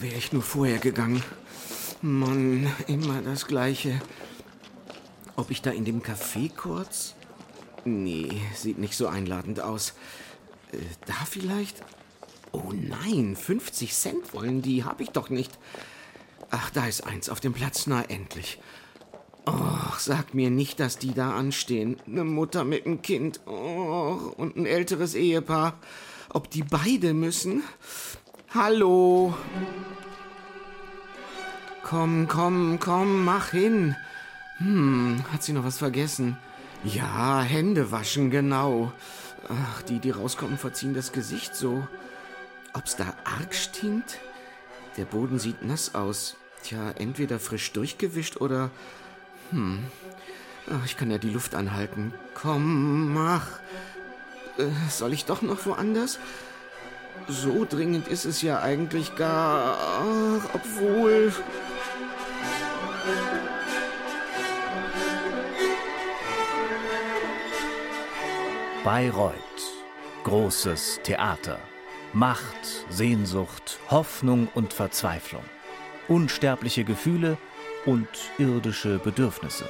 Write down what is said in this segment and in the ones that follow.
wäre ich nur vorher gegangen. Mann, immer das Gleiche. Ob ich da in dem Café kurz? Nee, sieht nicht so einladend aus. Äh, da vielleicht? Oh nein, 50 Cent wollen die, hab ich doch nicht. Ach, da ist eins auf dem Platz, na endlich. Och, sag mir nicht, dass die da anstehen. Eine Mutter mit einem Kind. Och, und ein älteres Ehepaar. Ob die beide müssen? Hallo. Komm, komm, komm, mach hin. Hm, hat sie noch was vergessen? Ja, Hände waschen, genau. Ach, die, die rauskommen, verziehen das Gesicht so. Ob's da arg stinkt? Der Boden sieht nass aus. Tja, entweder frisch durchgewischt oder hm. Ach, ich kann ja die Luft anhalten. Komm, mach. Äh, soll ich doch noch woanders? So dringend ist es ja eigentlich gar. Ach, obwohl. Bayreuth. Großes Theater. Macht, Sehnsucht, Hoffnung und Verzweiflung. Unsterbliche Gefühle und irdische Bedürfnisse.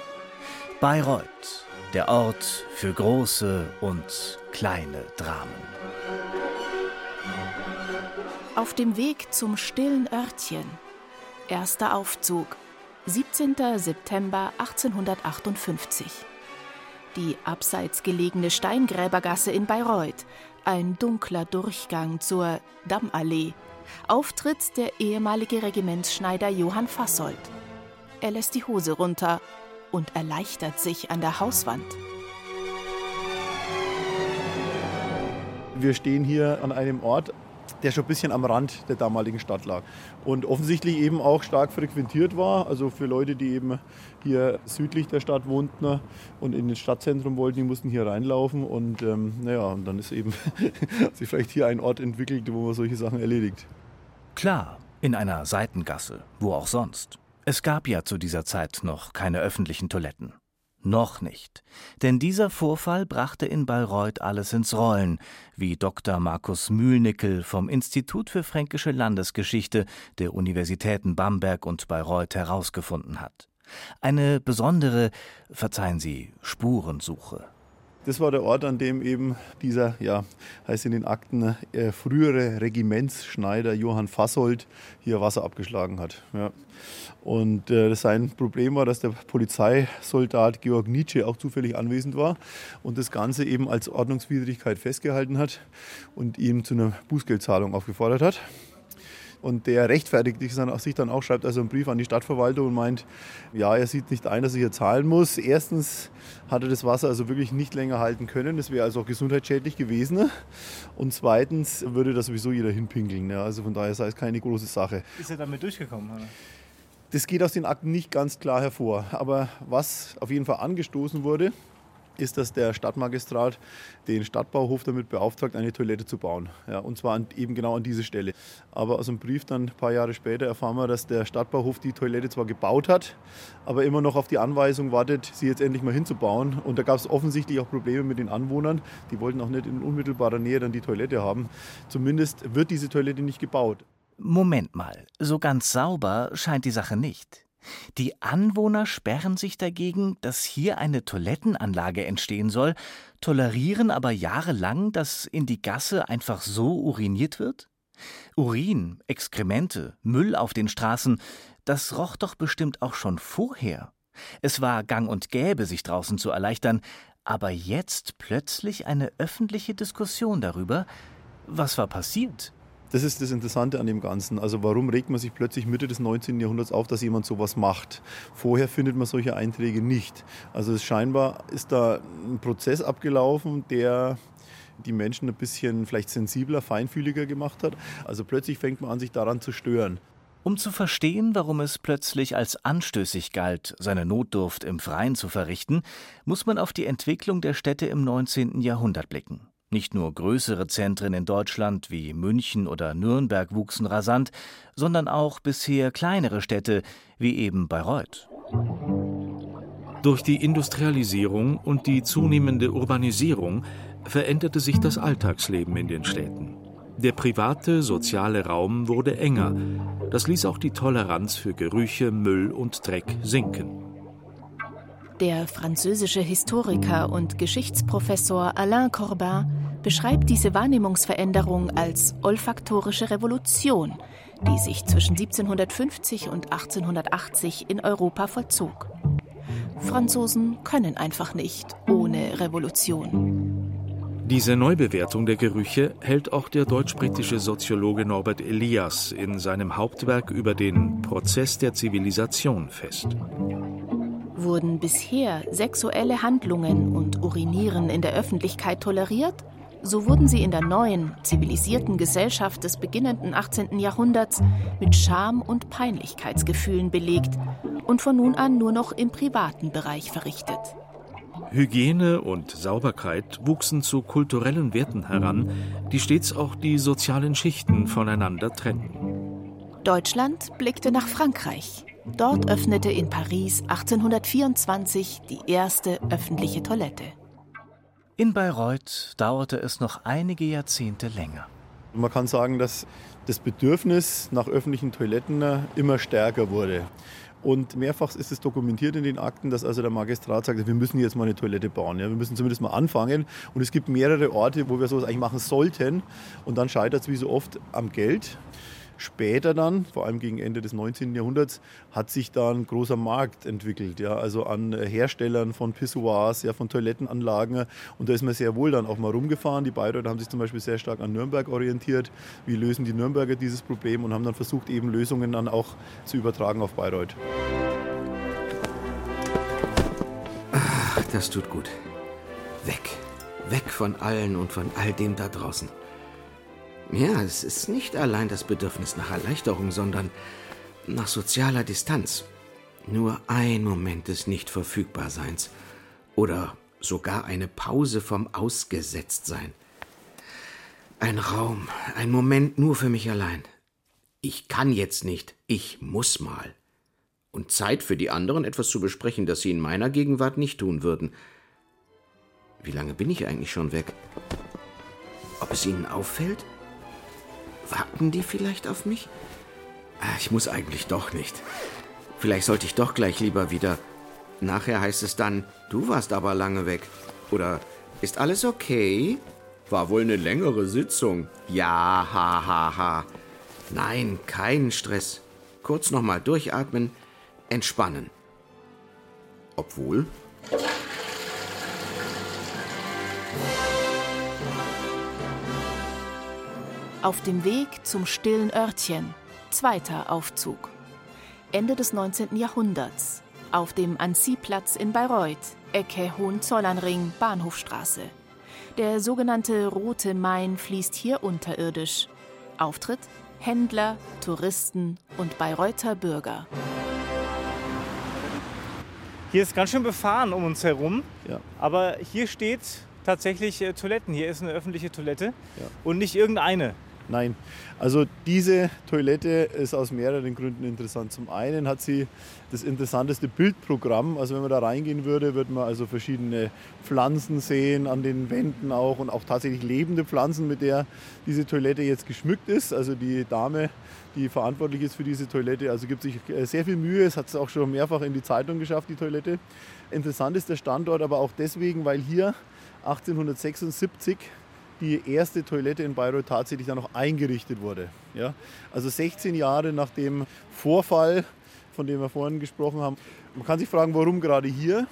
Bayreuth, der Ort für große und kleine Dramen. Auf dem Weg zum stillen Örtchen. Erster Aufzug. 17. September 1858. Die abseits gelegene Steingräbergasse in Bayreuth. Ein dunkler Durchgang zur Dammallee. Auftritt der ehemalige Regimentsschneider Johann Fassold. Er lässt die Hose runter und erleichtert sich an der Hauswand. Wir stehen hier an einem Ort, der schon ein bisschen am Rand der damaligen Stadt lag und offensichtlich eben auch stark frequentiert war. Also für Leute, die eben hier südlich der Stadt wohnten und in das Stadtzentrum wollten, die mussten hier reinlaufen und ähm, naja, und dann ist eben sich vielleicht hier ein Ort entwickelt, wo man solche Sachen erledigt. Klar, in einer Seitengasse, wo auch sonst. Es gab ja zu dieser Zeit noch keine öffentlichen Toiletten. Noch nicht. Denn dieser Vorfall brachte in Bayreuth alles ins Rollen, wie Dr. Markus Mühlnickel vom Institut für Fränkische Landesgeschichte der Universitäten Bamberg und Bayreuth herausgefunden hat. Eine besondere, verzeihen Sie, Spurensuche. Das war der Ort, an dem eben dieser, ja, heißt in den Akten, äh, frühere Regimentsschneider Johann Fassold hier Wasser abgeschlagen hat. Ja. Und äh, sein Problem war, dass der Polizeisoldat Georg Nietzsche auch zufällig anwesend war und das Ganze eben als Ordnungswidrigkeit festgehalten hat und ihm zu einer Bußgeldzahlung aufgefordert hat. Und der rechtfertigt sich dann auch, schreibt also einen Brief an die Stadtverwaltung und meint, ja, er sieht nicht ein, dass er hier zahlen muss. Erstens hat er das Wasser also wirklich nicht länger halten können. Das wäre also auch gesundheitsschädlich gewesen. Und zweitens würde da sowieso jeder hinpinkeln. Ja, also von daher sei es keine große Sache. Ist er damit durchgekommen? Oder? Das geht aus den Akten nicht ganz klar hervor. Aber was auf jeden Fall angestoßen wurde, ist, dass der Stadtmagistrat den Stadtbauhof damit beauftragt, eine Toilette zu bauen. Ja, und zwar an, eben genau an diese Stelle. Aber aus dem Brief dann ein paar Jahre später erfahren wir, dass der Stadtbauhof die Toilette zwar gebaut hat, aber immer noch auf die Anweisung wartet, sie jetzt endlich mal hinzubauen. Und da gab es offensichtlich auch Probleme mit den Anwohnern. Die wollten auch nicht in unmittelbarer Nähe dann die Toilette haben. Zumindest wird diese Toilette nicht gebaut. Moment mal, so ganz sauber scheint die Sache nicht. Die Anwohner sperren sich dagegen, dass hier eine Toilettenanlage entstehen soll, tolerieren aber jahrelang, dass in die Gasse einfach so uriniert wird? Urin, Exkremente, Müll auf den Straßen, das roch doch bestimmt auch schon vorher. Es war gang und gäbe, sich draußen zu erleichtern, aber jetzt plötzlich eine öffentliche Diskussion darüber. Was war passiert? Das ist das Interessante an dem Ganzen. Also warum regt man sich plötzlich Mitte des 19. Jahrhunderts auf, dass jemand sowas macht? Vorher findet man solche Einträge nicht. Also scheinbar ist da ein Prozess abgelaufen, der die Menschen ein bisschen vielleicht sensibler, feinfühliger gemacht hat. Also plötzlich fängt man an, sich daran zu stören. Um zu verstehen, warum es plötzlich als anstößig galt, seine Notdurft im Freien zu verrichten, muss man auf die Entwicklung der Städte im 19. Jahrhundert blicken. Nicht nur größere Zentren in Deutschland wie München oder Nürnberg wuchsen rasant, sondern auch bisher kleinere Städte wie eben Bayreuth. Durch die Industrialisierung und die zunehmende Urbanisierung veränderte sich das Alltagsleben in den Städten. Der private, soziale Raum wurde enger. Das ließ auch die Toleranz für Gerüche, Müll und Dreck sinken. Der französische Historiker und Geschichtsprofessor Alain Corbin beschreibt diese Wahrnehmungsveränderung als olfaktorische Revolution, die sich zwischen 1750 und 1880 in Europa vollzog. Franzosen können einfach nicht ohne Revolution. Diese Neubewertung der Gerüche hält auch der deutsch-britische Soziologe Norbert Elias in seinem Hauptwerk über den Prozess der Zivilisation fest wurden bisher sexuelle Handlungen und Urinieren in der Öffentlichkeit toleriert, so wurden sie in der neuen, zivilisierten Gesellschaft des beginnenden 18. Jahrhunderts mit Scham und Peinlichkeitsgefühlen belegt und von nun an nur noch im privaten Bereich verrichtet. Hygiene und Sauberkeit wuchsen zu kulturellen Werten heran, die stets auch die sozialen Schichten voneinander trennten. Deutschland blickte nach Frankreich. Dort öffnete in Paris 1824 die erste öffentliche Toilette. In Bayreuth dauerte es noch einige Jahrzehnte länger. Man kann sagen, dass das Bedürfnis nach öffentlichen Toiletten immer stärker wurde. Und mehrfach ist es dokumentiert in den Akten, dass also der Magistrat sagt, wir müssen jetzt mal eine Toilette bauen. Ja, wir müssen zumindest mal anfangen. Und es gibt mehrere Orte, wo wir sowas eigentlich machen sollten. Und dann scheitert es wie so oft am Geld. Später dann, vor allem gegen Ende des 19. Jahrhunderts, hat sich da ein großer Markt entwickelt, ja, also an Herstellern von Pissoirs, ja, von Toilettenanlagen. Und da ist man sehr wohl dann auch mal rumgefahren. Die Bayreuther haben sich zum Beispiel sehr stark an Nürnberg orientiert. Wie lösen die Nürnberger dieses Problem und haben dann versucht, eben Lösungen dann auch zu übertragen auf Bayreuth. Ach, das tut gut. Weg. Weg von allen und von all dem da draußen. Ja, es ist nicht allein das Bedürfnis nach Erleichterung, sondern nach sozialer Distanz. Nur ein Moment des Nicht-Verfügbarseins oder sogar eine Pause vom Ausgesetztsein. Ein Raum, ein Moment nur für mich allein. Ich kann jetzt nicht, ich muss mal. Und Zeit für die anderen, etwas zu besprechen, das sie in meiner Gegenwart nicht tun würden. Wie lange bin ich eigentlich schon weg? Ob es Ihnen auffällt? Warten die vielleicht auf mich? Ah, ich muss eigentlich doch nicht. Vielleicht sollte ich doch gleich lieber wieder. Nachher heißt es dann, du warst aber lange weg. Oder ist alles okay? War wohl eine längere Sitzung. Ja, ha, ha, ha. Nein, kein Stress. Kurz nochmal durchatmen, entspannen. Obwohl, Auf dem Weg zum stillen Örtchen. Zweiter Aufzug. Ende des 19. Jahrhunderts. Auf dem Anziehplatz in Bayreuth, Ecke Hohenzollernring, Bahnhofstraße. Der sogenannte Rote Main fließt hier unterirdisch. Auftritt Händler, Touristen und Bayreuther Bürger. Hier ist ganz schön befahren um uns herum. Ja. Aber hier steht tatsächlich äh, Toiletten. Hier ist eine öffentliche Toilette ja. und nicht irgendeine. Nein, also diese Toilette ist aus mehreren Gründen interessant. Zum einen hat sie das interessanteste Bildprogramm. Also wenn man da reingehen würde, würde man also verschiedene Pflanzen sehen an den Wänden auch und auch tatsächlich lebende Pflanzen, mit der diese Toilette jetzt geschmückt ist. Also die Dame, die verantwortlich ist für diese Toilette, also gibt sich äh, sehr viel Mühe. Es hat es auch schon mehrfach in die Zeitung geschafft, die Toilette. Interessant ist der Standort aber auch deswegen, weil hier 1876 die erste Toilette in Bayreuth tatsächlich dann noch eingerichtet wurde. Ja? Also 16 Jahre nach dem Vorfall, von dem wir vorhin gesprochen haben. Man kann sich fragen, warum gerade hier?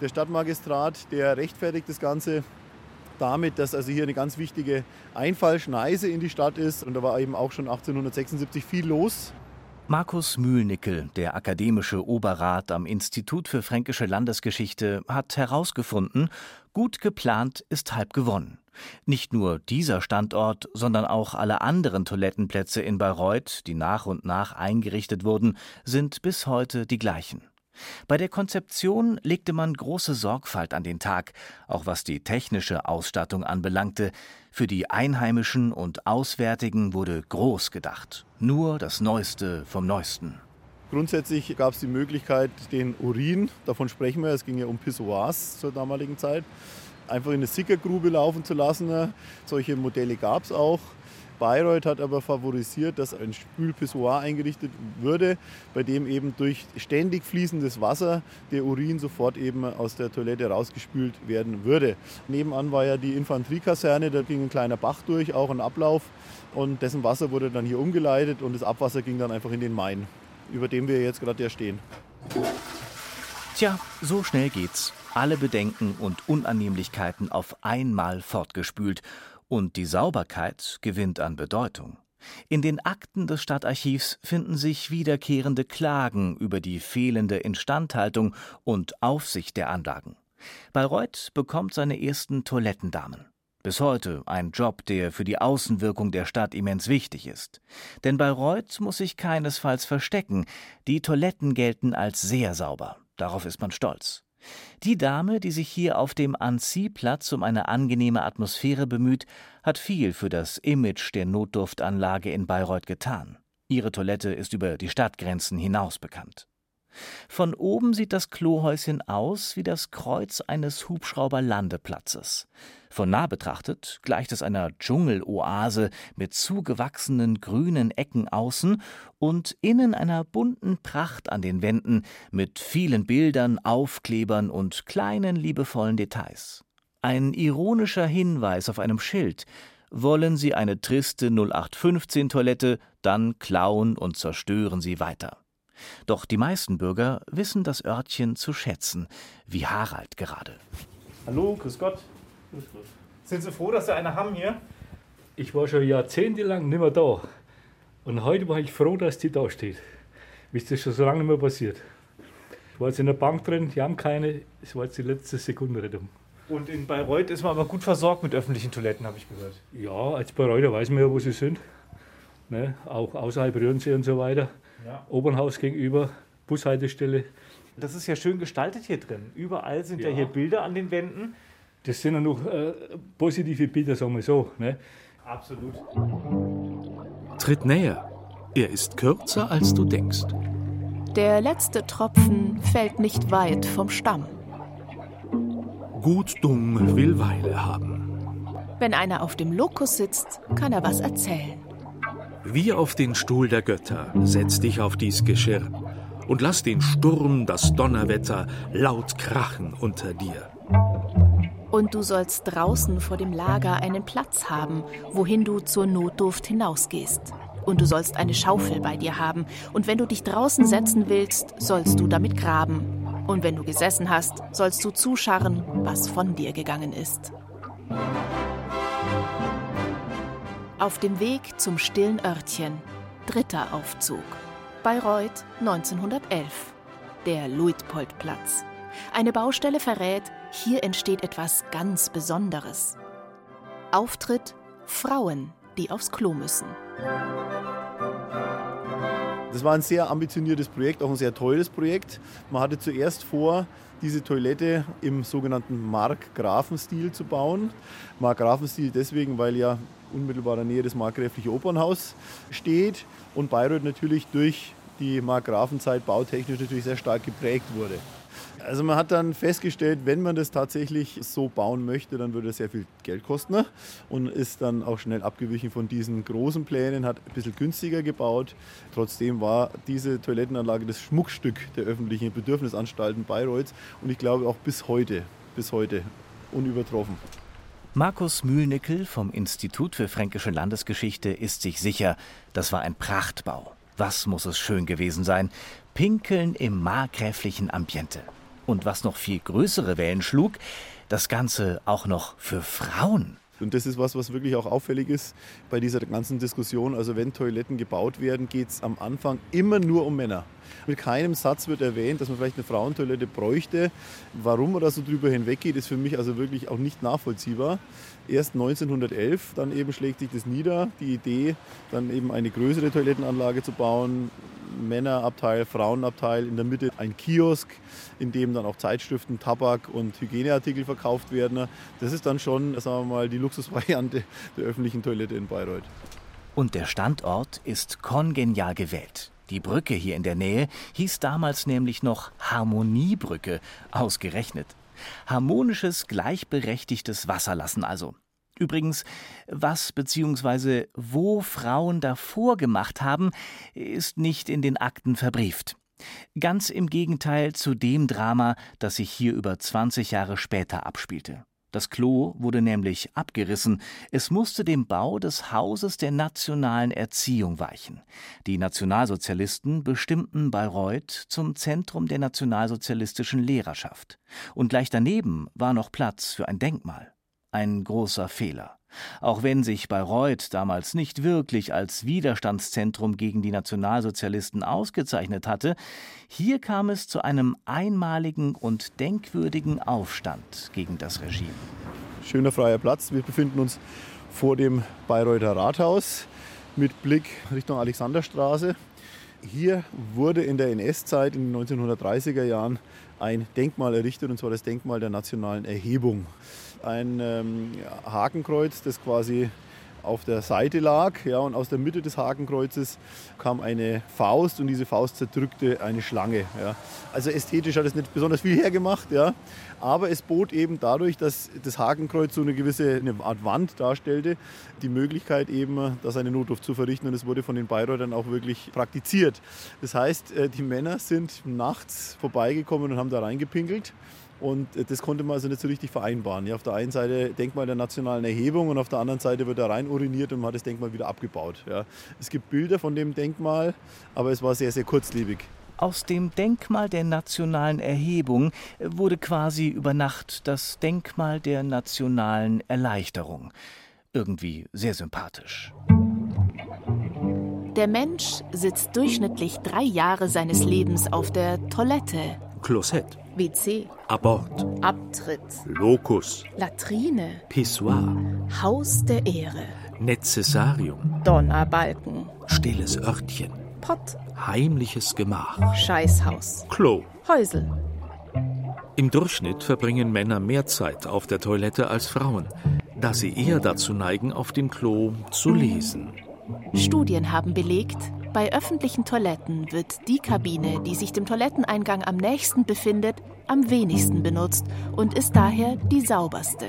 Der Stadtmagistrat, der rechtfertigt das Ganze damit, dass also hier eine ganz wichtige Einfallschneise in die Stadt ist. Und da war eben auch schon 1876 viel los. Markus Mühlnickel, der akademische Oberrat am Institut für fränkische Landesgeschichte, hat herausgefunden, gut geplant ist halb gewonnen. Nicht nur dieser Standort, sondern auch alle anderen Toilettenplätze in Bayreuth, die nach und nach eingerichtet wurden, sind bis heute die gleichen. Bei der Konzeption legte man große Sorgfalt an den Tag, auch was die technische Ausstattung anbelangte. Für die Einheimischen und Auswärtigen wurde groß gedacht. Nur das Neueste vom Neuesten. Grundsätzlich gab es die Möglichkeit, den Urin, davon sprechen wir, es ging ja um Pissoirs zur damaligen Zeit, einfach in eine Sickergrube laufen zu lassen. Solche Modelle gab es auch. Bayreuth hat aber favorisiert, dass ein Spülpissoir eingerichtet würde, bei dem eben durch ständig fließendes Wasser der Urin sofort eben aus der Toilette rausgespült werden würde. Nebenan war ja die Infanteriekaserne, da ging ein kleiner Bach durch, auch ein Ablauf und dessen Wasser wurde dann hier umgeleitet und das Abwasser ging dann einfach in den Main, über dem wir jetzt gerade ja stehen. Tja, so schnell geht's. Alle Bedenken und Unannehmlichkeiten auf einmal fortgespült und die Sauberkeit gewinnt an Bedeutung. In den Akten des Stadtarchivs finden sich wiederkehrende Klagen über die fehlende Instandhaltung und Aufsicht der Anlagen. Bayreuth bekommt seine ersten Toilettendamen. Bis heute ein Job, der für die Außenwirkung der Stadt immens wichtig ist. Denn Bayreuth muss sich keinesfalls verstecken. Die Toiletten gelten als sehr sauber. Darauf ist man stolz. Die Dame, die sich hier auf dem Anziehplatz um eine angenehme Atmosphäre bemüht, hat viel für das Image der Notdurftanlage in Bayreuth getan. Ihre Toilette ist über die Stadtgrenzen hinaus bekannt. Von oben sieht das Klohäuschen aus wie das Kreuz eines Hubschrauberlandeplatzes. Von nah betrachtet gleicht es einer Dschungeloase mit zugewachsenen grünen Ecken außen und innen einer bunten Pracht an den Wänden mit vielen Bildern, Aufklebern und kleinen liebevollen Details. Ein ironischer Hinweis auf einem Schild, wollen Sie eine triste 0815 Toilette, dann klauen und zerstören Sie weiter. Doch die meisten Bürger wissen das Örtchen zu schätzen, wie Harald gerade. Hallo, grüß Gott. Grüß Gott. Sind Sie froh, dass Sie eine haben hier? Ich war schon jahrzehntelang nicht mehr da. Und heute war ich froh, dass die da steht. Wie ist das schon so lange nicht mehr passiert? Ich war jetzt in der Bank drin, die haben keine. Es war jetzt die letzte Sekundenrettung. Und in Bayreuth ist man aber gut versorgt mit öffentlichen Toiletten, habe ich gehört. Ja, als Bayreuther weiß man ja, wo sie sind. Ne? Auch außerhalb Rührensee und so weiter. Ja. Obernhaus gegenüber, Bushaltestelle. Das ist ja schön gestaltet hier drin. Überall sind ja, ja hier Bilder an den Wänden. Das sind ja noch äh, positive Bilder, sagen wir so. Ne? Absolut. Tritt näher. Er ist kürzer, als du denkst. Der letzte Tropfen fällt nicht weit vom Stamm. Gut dumm will Weile haben. Wenn einer auf dem Lokus sitzt, kann er was erzählen. Wie auf den Stuhl der Götter, setz dich auf dies Geschirr und lass den Sturm, das Donnerwetter laut krachen unter dir. Und du sollst draußen vor dem Lager einen Platz haben, wohin du zur Notdurft hinausgehst. Und du sollst eine Schaufel bei dir haben. Und wenn du dich draußen setzen willst, sollst du damit graben. Und wenn du gesessen hast, sollst du zuscharren, was von dir gegangen ist. Auf dem Weg zum stillen Örtchen. Dritter Aufzug. Bayreuth 1911. Der Luitpoldplatz. Eine Baustelle verrät, hier entsteht etwas ganz Besonderes. Auftritt Frauen, die aufs Klo müssen. Das war ein sehr ambitioniertes Projekt, auch ein sehr teures Projekt. Man hatte zuerst vor, diese Toilette im sogenannten Markgrafenstil zu bauen. Markgrafenstil deswegen, weil ja unmittelbarer Nähe das markgräfliche Opernhaus steht und Bayreuth natürlich durch die Markgrafenzeit bautechnisch natürlich sehr stark geprägt wurde. Also man hat dann festgestellt, wenn man das tatsächlich so bauen möchte, dann würde es sehr viel Geld kosten ne? und ist dann auch schnell abgewichen von diesen großen Plänen, hat ein bisschen günstiger gebaut. Trotzdem war diese Toilettenanlage das Schmuckstück der öffentlichen Bedürfnisanstalten Bayreuths und ich glaube auch bis heute, bis heute unübertroffen. Markus Mühlnickel vom Institut für Fränkische Landesgeschichte ist sich sicher, das war ein Prachtbau. Was muss es schön gewesen sein? Pinkeln im markgräflichen Ambiente. Und was noch viel größere Wellen schlug, das Ganze auch noch für Frauen. Und das ist was, was wirklich auch auffällig ist bei dieser ganzen Diskussion. Also wenn Toiletten gebaut werden, geht es am Anfang immer nur um Männer. Mit keinem Satz wird erwähnt, dass man vielleicht eine Frauentoilette bräuchte. Warum man da so drüber hinweggeht, ist für mich also wirklich auch nicht nachvollziehbar. Erst 1911, dann eben schlägt sich das nieder, die Idee, dann eben eine größere Toilettenanlage zu bauen, Männerabteil, Frauenabteil, in der Mitte ein Kiosk, in dem dann auch Zeitschriften, Tabak und Hygieneartikel verkauft werden. Das ist dann schon, sagen wir mal, die Luxusvariante der öffentlichen Toilette in Bayreuth. Und der Standort ist kongenial gewählt. Die Brücke hier in der Nähe hieß damals nämlich noch Harmoniebrücke, ausgerechnet. Harmonisches, gleichberechtigtes Wasserlassen also. Übrigens, was bzw. wo Frauen davor gemacht haben, ist nicht in den Akten verbrieft. Ganz im Gegenteil zu dem Drama, das sich hier über 20 Jahre später abspielte. Das Klo wurde nämlich abgerissen. Es musste dem Bau des Hauses der nationalen Erziehung weichen. Die Nationalsozialisten bestimmten Bayreuth zum Zentrum der nationalsozialistischen Lehrerschaft. Und gleich daneben war noch Platz für ein Denkmal. Ein großer Fehler. Auch wenn sich Bayreuth damals nicht wirklich als Widerstandszentrum gegen die Nationalsozialisten ausgezeichnet hatte, hier kam es zu einem einmaligen und denkwürdigen Aufstand gegen das Regime. Schöner freier Platz. Wir befinden uns vor dem Bayreuther Rathaus mit Blick Richtung Alexanderstraße. Hier wurde in der NS-Zeit in den 1930er Jahren ein Denkmal errichtet, und zwar das Denkmal der nationalen Erhebung ein ähm, Hakenkreuz, das quasi auf der Seite lag. Ja, und aus der Mitte des Hakenkreuzes kam eine Faust und diese Faust zerdrückte eine Schlange. Ja. Also ästhetisch hat es nicht besonders viel hergemacht, ja. Aber es bot eben dadurch, dass das Hakenkreuz so eine gewisse eine Art Wand darstellte, die Möglichkeit eben, das eine Notdurft zu verrichten und es wurde von den Bayreutern auch wirklich praktiziert. Das heißt, äh, die Männer sind nachts vorbeigekommen und haben da reingepinkelt und äh, das konnte man also nicht so richtig vereinbaren. Ja, auf der einen Seite Denkmal der nationalen Erhebung und auf der anderen Seite wird da rein uriniert und man hat das Denkmal wieder abgebaut. Ja. Es gibt Bilder von dem Denkmal, aber es war sehr, sehr kurzlebig. Aus dem Denkmal der nationalen Erhebung wurde quasi über Nacht das Denkmal der nationalen Erleichterung. Irgendwie sehr sympathisch. Der Mensch sitzt durchschnittlich drei Jahre seines Lebens auf der Toilette. Klosett. WC. Abort. Abtritt. Locus. Latrine. Pissoir. Haus der Ehre. Nezessarium. Donnerbalken. Stilles Örtchen. Pott. Heimliches Gemach. Scheißhaus. Klo. Häusel. Im Durchschnitt verbringen Männer mehr Zeit auf der Toilette als Frauen, da sie eher dazu neigen, auf dem Klo zu lesen. Studien haben belegt, bei öffentlichen Toiletten wird die Kabine, die sich dem Toiletteneingang am nächsten befindet, am wenigsten benutzt und ist daher die sauberste.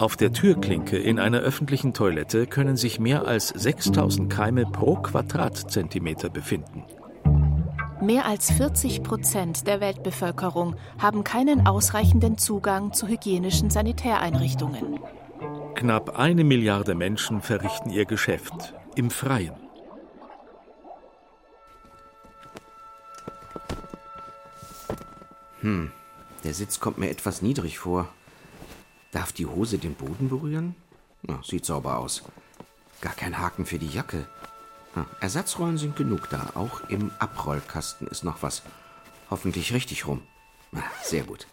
Auf der Türklinke in einer öffentlichen Toilette können sich mehr als 6000 Keime pro Quadratzentimeter befinden. Mehr als 40 Prozent der Weltbevölkerung haben keinen ausreichenden Zugang zu hygienischen Sanitäreinrichtungen. Knapp eine Milliarde Menschen verrichten ihr Geschäft im Freien. Hm, der Sitz kommt mir etwas niedrig vor. Darf die Hose den Boden berühren? Na, sieht sauber aus. Gar kein Haken für die Jacke. Hm, Ersatzrollen sind genug da. Auch im Abrollkasten ist noch was. Hoffentlich richtig rum. Na, sehr gut.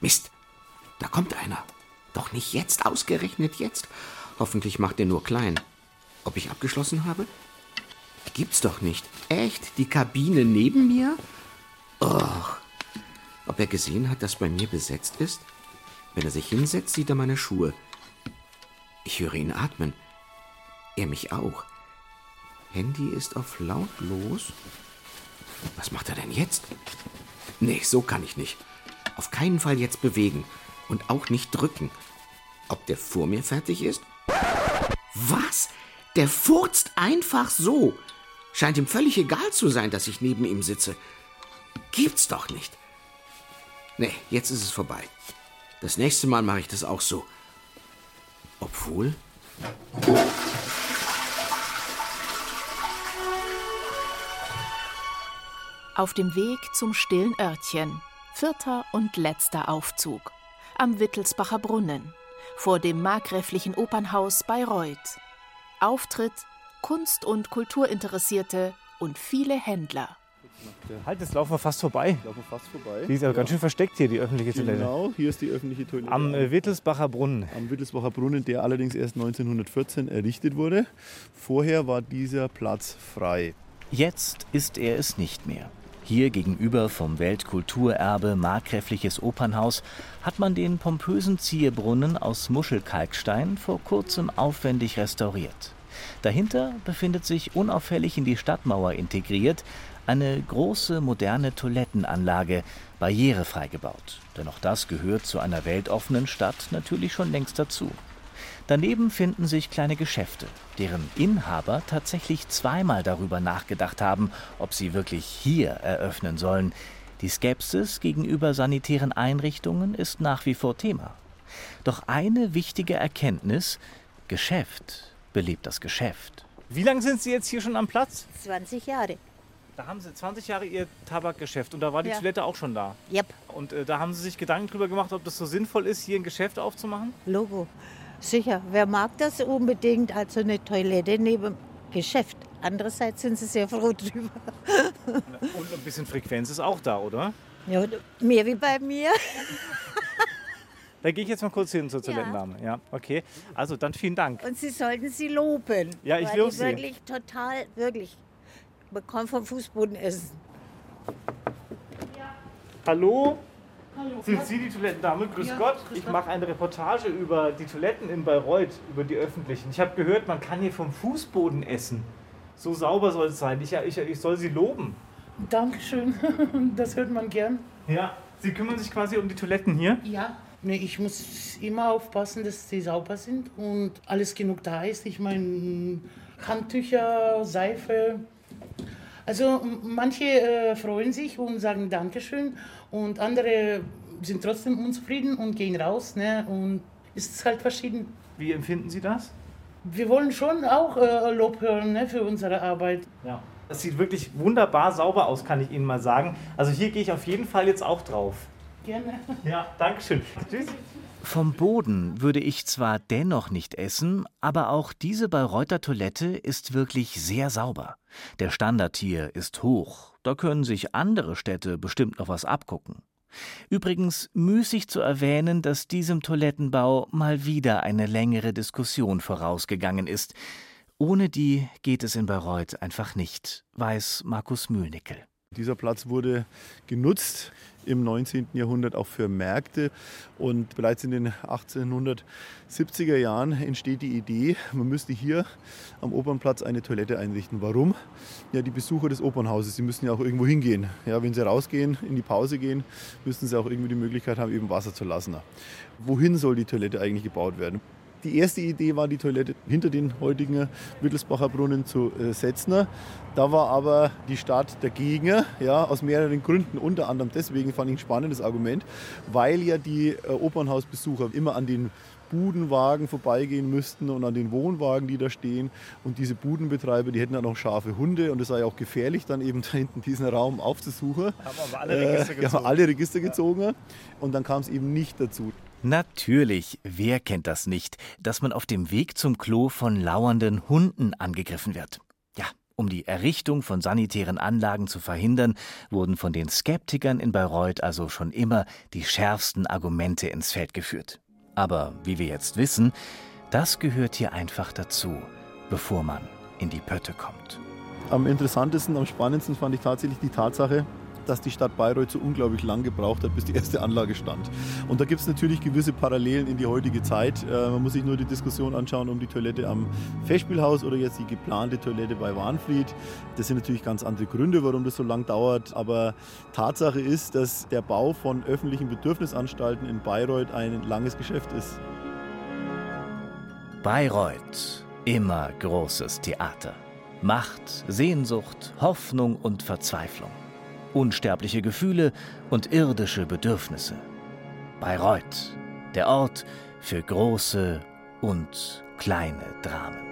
Mist, da kommt einer. Doch nicht jetzt, ausgerechnet jetzt. Hoffentlich macht er nur klein. Ob ich abgeschlossen habe? Gibt's doch nicht. Echt? Die Kabine neben mir? Och, ob er gesehen hat, dass bei mir besetzt ist? Wenn er sich hinsetzt, sieht er meine Schuhe. Ich höre ihn atmen. Er mich auch. Handy ist auf lautlos. Was macht er denn jetzt? Nee, so kann ich nicht. Auf keinen Fall jetzt bewegen. Und auch nicht drücken. Ob der vor mir fertig ist? Was? Der furzt einfach so. Scheint ihm völlig egal zu sein, dass ich neben ihm sitze. Gibt's doch nicht. Nee, jetzt ist es vorbei. Das nächste Mal mache ich das auch so. Obwohl. Auf dem Weg zum stillen Örtchen. Vierter und letzter Aufzug. Am Wittelsbacher Brunnen. Vor dem markgräflichen Opernhaus Bayreuth. Auftritt Kunst- und Kulturinteressierte und viele Händler. Halt, jetzt laufen wir fast vorbei. Laufen wir fast vorbei. Die ist aber ja. ganz schön versteckt hier, die öffentliche Toilette. Genau, hier ist die öffentliche Toilette. Am äh, Wittelsbacher Brunnen. Am Wittelsbacher Brunnen, der allerdings erst 1914 errichtet wurde. Vorher war dieser Platz frei. Jetzt ist er es nicht mehr. Hier gegenüber vom Weltkulturerbe Markgräfliches Opernhaus hat man den pompösen Zierbrunnen aus Muschelkalkstein vor kurzem aufwendig restauriert. Dahinter befindet sich unauffällig in die Stadtmauer integriert eine große moderne Toilettenanlage, barrierefrei gebaut. Denn auch das gehört zu einer weltoffenen Stadt natürlich schon längst dazu. Daneben finden sich kleine Geschäfte, deren Inhaber tatsächlich zweimal darüber nachgedacht haben, ob sie wirklich hier eröffnen sollen. Die Skepsis gegenüber sanitären Einrichtungen ist nach wie vor Thema. Doch eine wichtige Erkenntnis: Geschäft belebt das Geschäft. Wie lange sind Sie jetzt hier schon am Platz? 20 Jahre. Da haben Sie 20 Jahre Ihr Tabakgeschäft und da war die Ja. Toilette auch schon da. Yep, Und äh, da haben Sie sich Gedanken drüber gemacht, ob das so sinnvoll ist, hier ein Geschäft aufzumachen? Logo. Sicher, wer mag das unbedingt? Also eine Toilette neben Geschäft. Andererseits sind sie sehr froh drüber. Und ein bisschen Frequenz ist auch da, oder? Ja, mehr wie bei mir. Da gehe ich jetzt mal kurz hin zur Toilettendame. Ja, okay. Also dann vielen Dank. Und sie sollten sie loben. Ja, ich lobe sie. wirklich total, wirklich. Man kann vom Fußboden essen. Hallo? Sind Sie die Toilettendame? Grüß Gott. ich mache eine Reportage über die Toiletten in Bayreuth, über die öffentlichen. Ich habe gehört, man kann hier vom Fußboden essen. So sauber soll es sein. Ich, ich, ich soll Sie loben. Dankeschön, das hört man gern. Ja, Sie kümmern sich quasi um die Toiletten hier? Ja. Nee, ich muss immer aufpassen, dass sie sauber sind und alles genug da ist. Ich meine, Handtücher, Seife. Also manche äh, freuen sich und sagen Dankeschön und andere sind trotzdem unzufrieden und gehen raus. Ne? Und es ist halt verschieden. Wie empfinden Sie das? Wir wollen schon auch äh, Lob hören ne, für unsere Arbeit. Ja. Das sieht wirklich wunderbar sauber aus, kann ich Ihnen mal sagen. Also hier gehe ich auf jeden Fall jetzt auch drauf. Gerne. Ja, Dankeschön. Tschüss. Vom Boden würde ich zwar dennoch nicht essen, aber auch diese Bayreuther Toilette ist wirklich sehr sauber. Der Standard hier ist hoch, da können sich andere Städte bestimmt noch was abgucken. Übrigens müßig zu erwähnen, dass diesem Toilettenbau mal wieder eine längere Diskussion vorausgegangen ist. Ohne die geht es in Bayreuth einfach nicht, weiß Markus Mühlnickel. Dieser Platz wurde genutzt im 19. Jahrhundert auch für Märkte und bereits in den 1870er Jahren entsteht die Idee, man müsste hier am Opernplatz eine Toilette einrichten. Warum? Ja, die Besucher des Opernhauses, die müssen ja auch irgendwo hingehen. Ja, wenn sie rausgehen, in die Pause gehen, müssen sie auch irgendwie die Möglichkeit haben, eben Wasser zu lassen. Wohin soll die Toilette eigentlich gebaut werden? Die erste Idee war, die Toilette hinter den heutigen Wittelsbacher Brunnen zu äh, setzen. Da war aber die Stadt dagegen, ja, aus mehreren Gründen. Unter anderem deswegen fand ich ein spannendes Argument, weil ja die äh, Opernhausbesucher immer an den Budenwagen vorbeigehen müssten und an den Wohnwagen, die da stehen. Und diese Budenbetreiber, die hätten dann noch scharfe Hunde und es sei ja auch gefährlich, dann eben da hinten diesen Raum aufzusuchen. Haben aber alle Register Äh, ja, gezogen. haben alle Register gezogen und dann kam es eben nicht dazu. Natürlich, wer kennt das nicht, dass man auf dem Weg zum Klo von lauernden Hunden angegriffen wird? Ja, um die Errichtung von sanitären Anlagen zu verhindern, wurden von den Skeptikern in Bayreuth also schon immer die schärfsten Argumente ins Feld geführt. Aber wie wir jetzt wissen, das gehört hier einfach dazu, bevor man in die Pötte kommt. Am interessantesten, am spannendsten fand ich tatsächlich die Tatsache, dass die Stadt Bayreuth so unglaublich lang gebraucht hat, bis die erste Anlage stand. Und da gibt es natürlich gewisse Parallelen in die heutige Zeit. Äh, man muss sich nur die Diskussion anschauen um die Toilette am Festspielhaus oder jetzt die geplante Toilette bei Warnfried. Das sind natürlich ganz andere Gründe, warum das so lang dauert. Aber Tatsache ist, dass der Bau von öffentlichen Bedürfnisanstalten in Bayreuth ein langes Geschäft ist. Bayreuth, immer großes Theater. Macht, Sehnsucht, Hoffnung und Verzweiflung. Unsterbliche Gefühle und irdische Bedürfnisse. Bayreuth, der Ort für große und kleine Dramen.